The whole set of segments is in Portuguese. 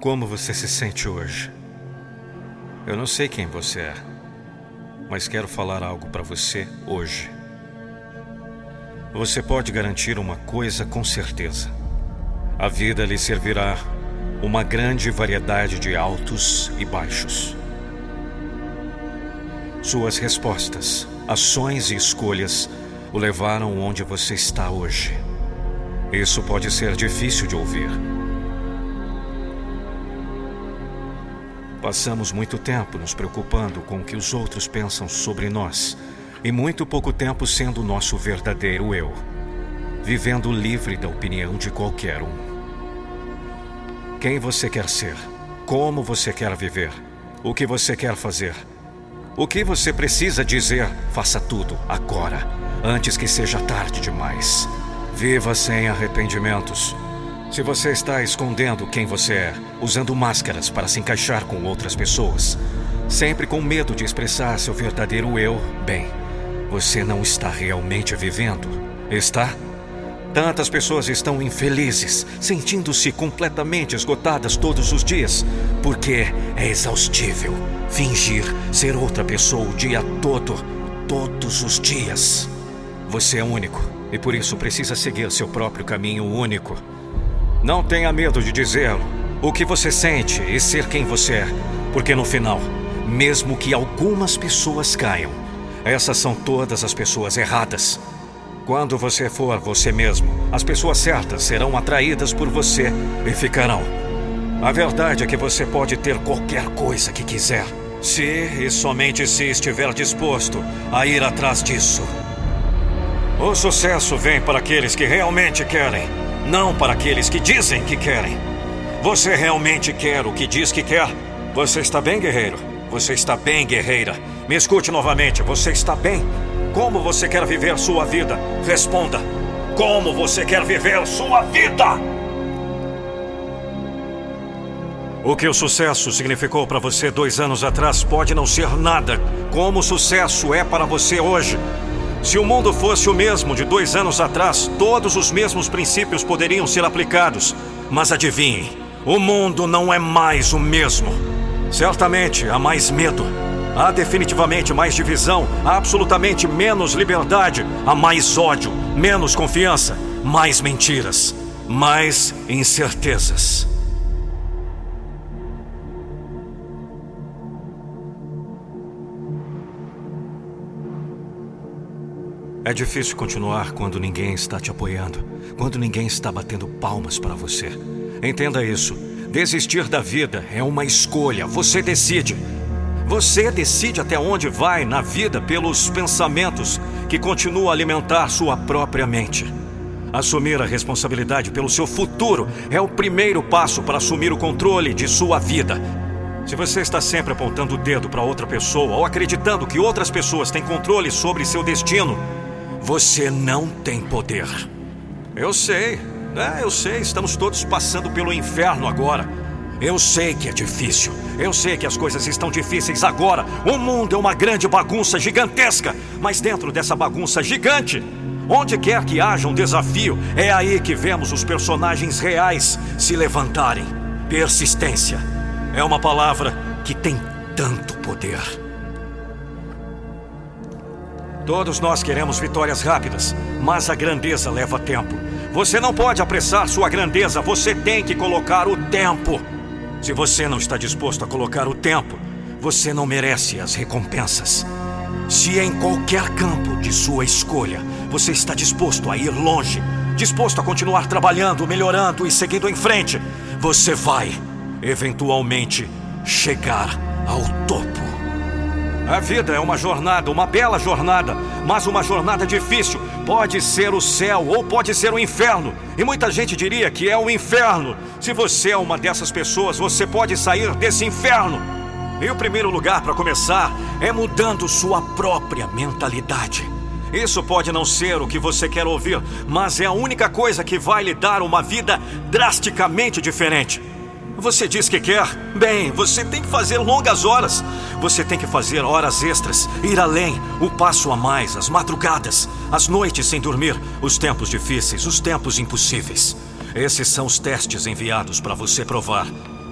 Como você se sente hoje? Eu não sei quem você é, mas quero falar algo para você hoje. Você pode garantir uma coisa com certeza: a vida lhe servirá uma grande variedade de altos e baixos. Suas respostas, ações e escolhas o levaram onde você está hoje. Isso pode ser difícil de ouvir Passamos muito tempo nos preocupando com o que os outros pensam sobre nós e muito pouco tempo sendo o nosso verdadeiro eu, vivendo livre da opinião de qualquer um. Quem você quer ser? Como você quer viver? O que você quer fazer? O que você precisa dizer? Faça tudo agora, antes que seja tarde demais. Viva sem arrependimentos. Se você está escondendo quem você é, usando máscaras para se encaixar com outras pessoas, sempre com medo de expressar seu verdadeiro eu, bem, você não está realmente vivendo, está? Tantas pessoas estão infelizes, sentindo-se completamente esgotadas todos os dias, porque é exaustível fingir ser outra pessoa o dia todo, todos os dias. Você é único e por isso precisa seguir seu próprio caminho único. Não tenha medo de dizer o que você sente e ser quem você é, porque no final, mesmo que algumas pessoas caiam, essas são todas as pessoas erradas. Quando você for você mesmo, as pessoas certas serão atraídas por você e ficarão. A verdade é que você pode ter qualquer coisa que quiser, se e somente se estiver disposto a ir atrás disso. O sucesso vem para aqueles que realmente querem não para aqueles que dizem que querem. Você realmente quer o que diz que quer? Você está bem, guerreiro? Você está bem, guerreira? Me escute novamente, você está bem? Como você quer viver sua vida? Responda. Como você quer viver sua vida? O que o sucesso significou para você dois anos atrás pode não ser nada como o sucesso é para você hoje. Se o mundo fosse o mesmo de dois anos atrás, todos os mesmos princípios poderiam ser aplicados. Mas adivinhem, o mundo não é mais o mesmo. Certamente há mais medo, há definitivamente mais divisão, há absolutamente menos liberdade, há mais ódio, menos confiança, mais mentiras, mais incertezas. É difícil continuar quando ninguém está te apoiando, quando ninguém está batendo palmas para você. Entenda isso. Desistir da vida é uma escolha, você decide. Você decide até onde vai na vida pelos pensamentos que continuam a alimentar sua própria mente. Assumir a responsabilidade pelo seu futuro é o primeiro passo para assumir o controle de sua vida. Se você está sempre apontando o dedo para outra pessoa ou acreditando que outras pessoas têm controle sobre seu destino, você não tem poder. Eu sei, né? Eu sei, estamos todos passando pelo inferno agora. Eu sei que é difícil. Eu sei que as coisas estão difíceis agora. O mundo é uma grande bagunça gigantesca. Mas dentro dessa bagunça gigante, onde quer que haja um desafio, é aí que vemos os personagens reais se levantarem. Persistência é uma palavra que tem tanto poder. Todos nós queremos vitórias rápidas, mas a grandeza leva tempo. Você não pode apressar sua grandeza, você tem que colocar o tempo. Se você não está disposto a colocar o tempo, você não merece as recompensas. Se em qualquer campo de sua escolha você está disposto a ir longe, disposto a continuar trabalhando, melhorando e seguindo em frente, você vai, eventualmente, chegar ao topo. A vida é uma jornada, uma bela jornada, mas uma jornada difícil. Pode ser o céu ou pode ser o inferno. E muita gente diria que é o inferno. Se você é uma dessas pessoas, você pode sair desse inferno. E o primeiro lugar para começar é mudando sua própria mentalidade. Isso pode não ser o que você quer ouvir, mas é a única coisa que vai lhe dar uma vida drasticamente diferente. Você diz que quer? Bem, você tem que fazer longas horas. Você tem que fazer horas extras, ir além, o passo a mais, as madrugadas, as noites sem dormir, os tempos difíceis, os tempos impossíveis. Esses são os testes enviados para você provar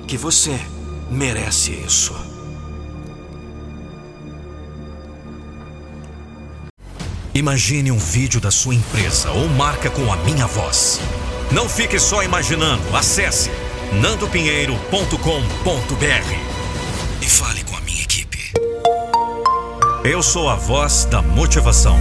que você merece isso. Imagine um vídeo da sua empresa ou marca com a minha voz. Não fique só imaginando. Acesse nandopinheiro.com.br e fale com a minha equipe. Eu sou a voz da motivação.